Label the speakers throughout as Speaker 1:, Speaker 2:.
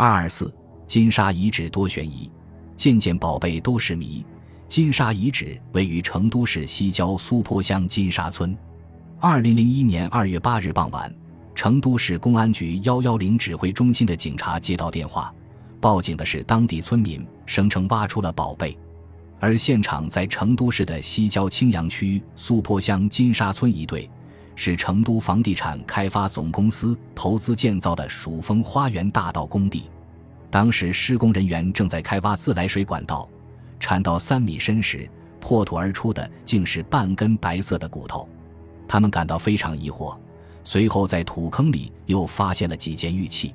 Speaker 1: 二二四金沙遗址多悬疑，件件宝贝都是谜。金沙遗址位于成都市西郊苏坡乡金沙村。二零零一年二月八日傍晚，成都市公安局幺幺零指挥中心的警察接到电话，报警的是当地村民，声称挖出了宝贝，而现场在成都市的西郊青羊区苏坡乡金沙村一队，是成都房地产开发总公司投资建造的蜀峰花园大道工地。当时施工人员正在开挖自来水管道，铲到三米深时，破土而出的竟是半根白色的骨头。他们感到非常疑惑，随后在土坑里又发现了几件玉器。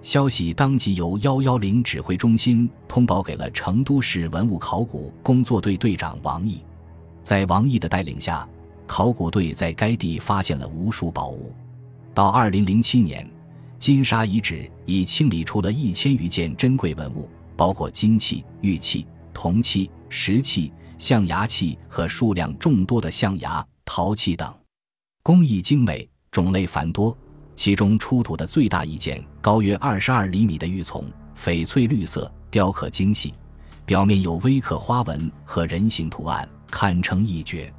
Speaker 1: 消息当即由幺幺零指挥中心通报给了成都市文物考古工作队队长王毅。在王毅的带领下，考古队在该地发现了无数宝物。到二零零七年，金沙遗址已清理出了一千余件珍贵文物，包括金器、玉器、铜器、石器、象牙器和数量众多的象牙、陶器等。工艺精美，种类繁多。其中出土的最大一件，高约二十二厘米的玉琮，翡翠绿色，雕刻精细，表面有微刻花纹和人形图案，堪称一绝。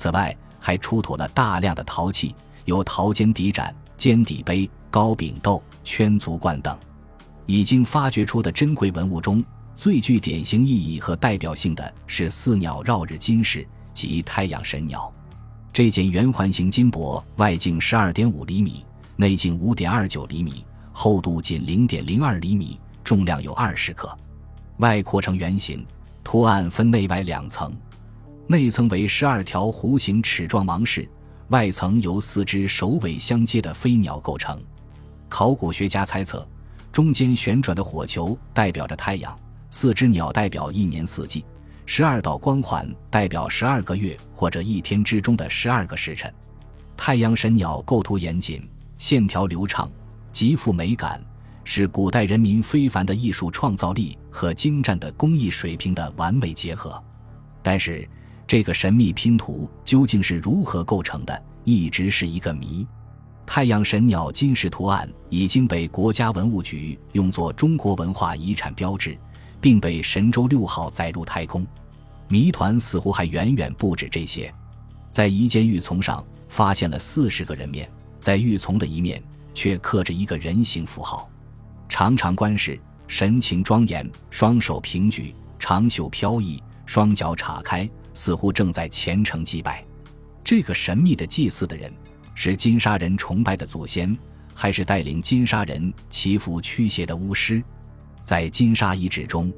Speaker 1: 此外，还出土了大量的陶器，有陶尖底盏、尖底杯、高柄豆、圈足罐等。已经发掘出的珍贵文物中，最具典型意义和代表性的是四鸟绕日金饰及太阳神鸟。这件圆环形金箔，外径十二点五厘米，内径五点二九厘米，厚度仅零点零二厘米，重量有二十克，外扩成圆形，图案分内外两层，内层为十二条弧形齿状芒饰，外层由四只首尾相接的飞鸟构成。考古学家猜测，中间旋转的火球代表着太阳，四只鸟代表一年四季。十二道光环代表十二个月或者一天之中的十二个时辰。太阳神鸟构图严谨，线条流畅，极富美感，是古代人民非凡的艺术创造力和精湛的工艺水平的完美结合。但是，这个神秘拼图究竟是如何构成的，一直是一个谜。太阳神鸟金饰图案已经被国家文物局用作中国文化遗产标志，并被神舟六号载入太空。谜团似乎还远远不止这些，在一件玉琮上发现了四十个人面，在玉琮的一面却刻着一个人形符号，长长观视，神情庄严，双手平举，长袖飘逸，双脚岔开，似乎正在虔诚祭拜。这个神秘的祭祀的人，是金沙人崇拜的祖先，还是带领金沙人祈福驱邪的巫师？在金沙遗址中。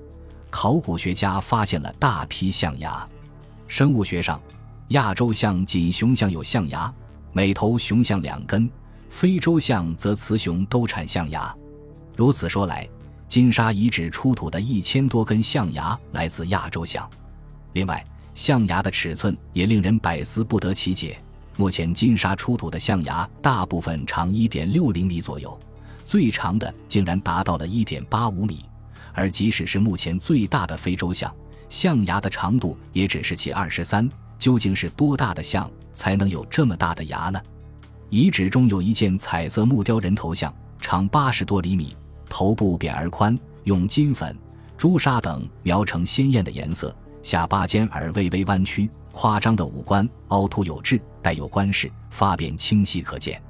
Speaker 1: 考古学家发现了大批象牙。生物学上，亚洲象仅雄象有象牙，每头雄象两根；非洲象则雌雄都产象牙。如此说来，金沙遗址出土的一千多根象牙来自亚洲象。另外，象牙的尺寸也令人百思不得其解。目前金沙出土的象牙大部分长一点六厘米左右，最长的竟然达到了一点八五米。而即使是目前最大的非洲象，象牙的长度也只是其二十三。究竟是多大的象才能有这么大的牙呢？遗址中有一件彩色木雕人头像，长八十多厘米，头部扁而宽，用金粉、朱砂等描成鲜艳的颜色，下巴尖而微微弯曲，夸张的五官，凹凸有致，带有官饰，发辫清晰可见。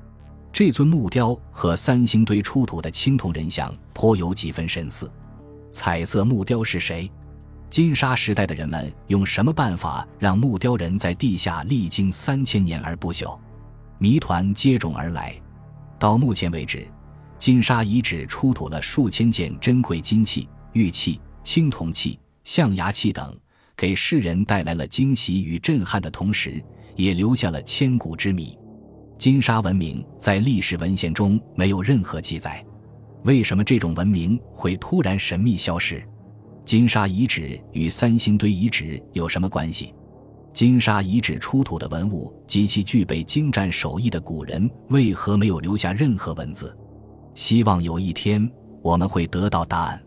Speaker 1: 这尊木雕和三星堆出土的青铜人像颇有几分神似。彩色木雕是谁？金沙时代的人们用什么办法让木雕人在地下历经三千年而不朽？谜团接踵而来。到目前为止，金沙遗址出土了数千件珍贵金器、玉器、青铜器、象牙器等，给世人带来了惊喜与震撼的同时，也留下了千古之谜。金沙文明在历史文献中没有任何记载。为什么这种文明会突然神秘消失？金沙遗址与三星堆遗址有什么关系？金沙遗址出土的文物及其具备精湛手艺的古人为何没有留下任何文字？希望有一天我们会得到答案。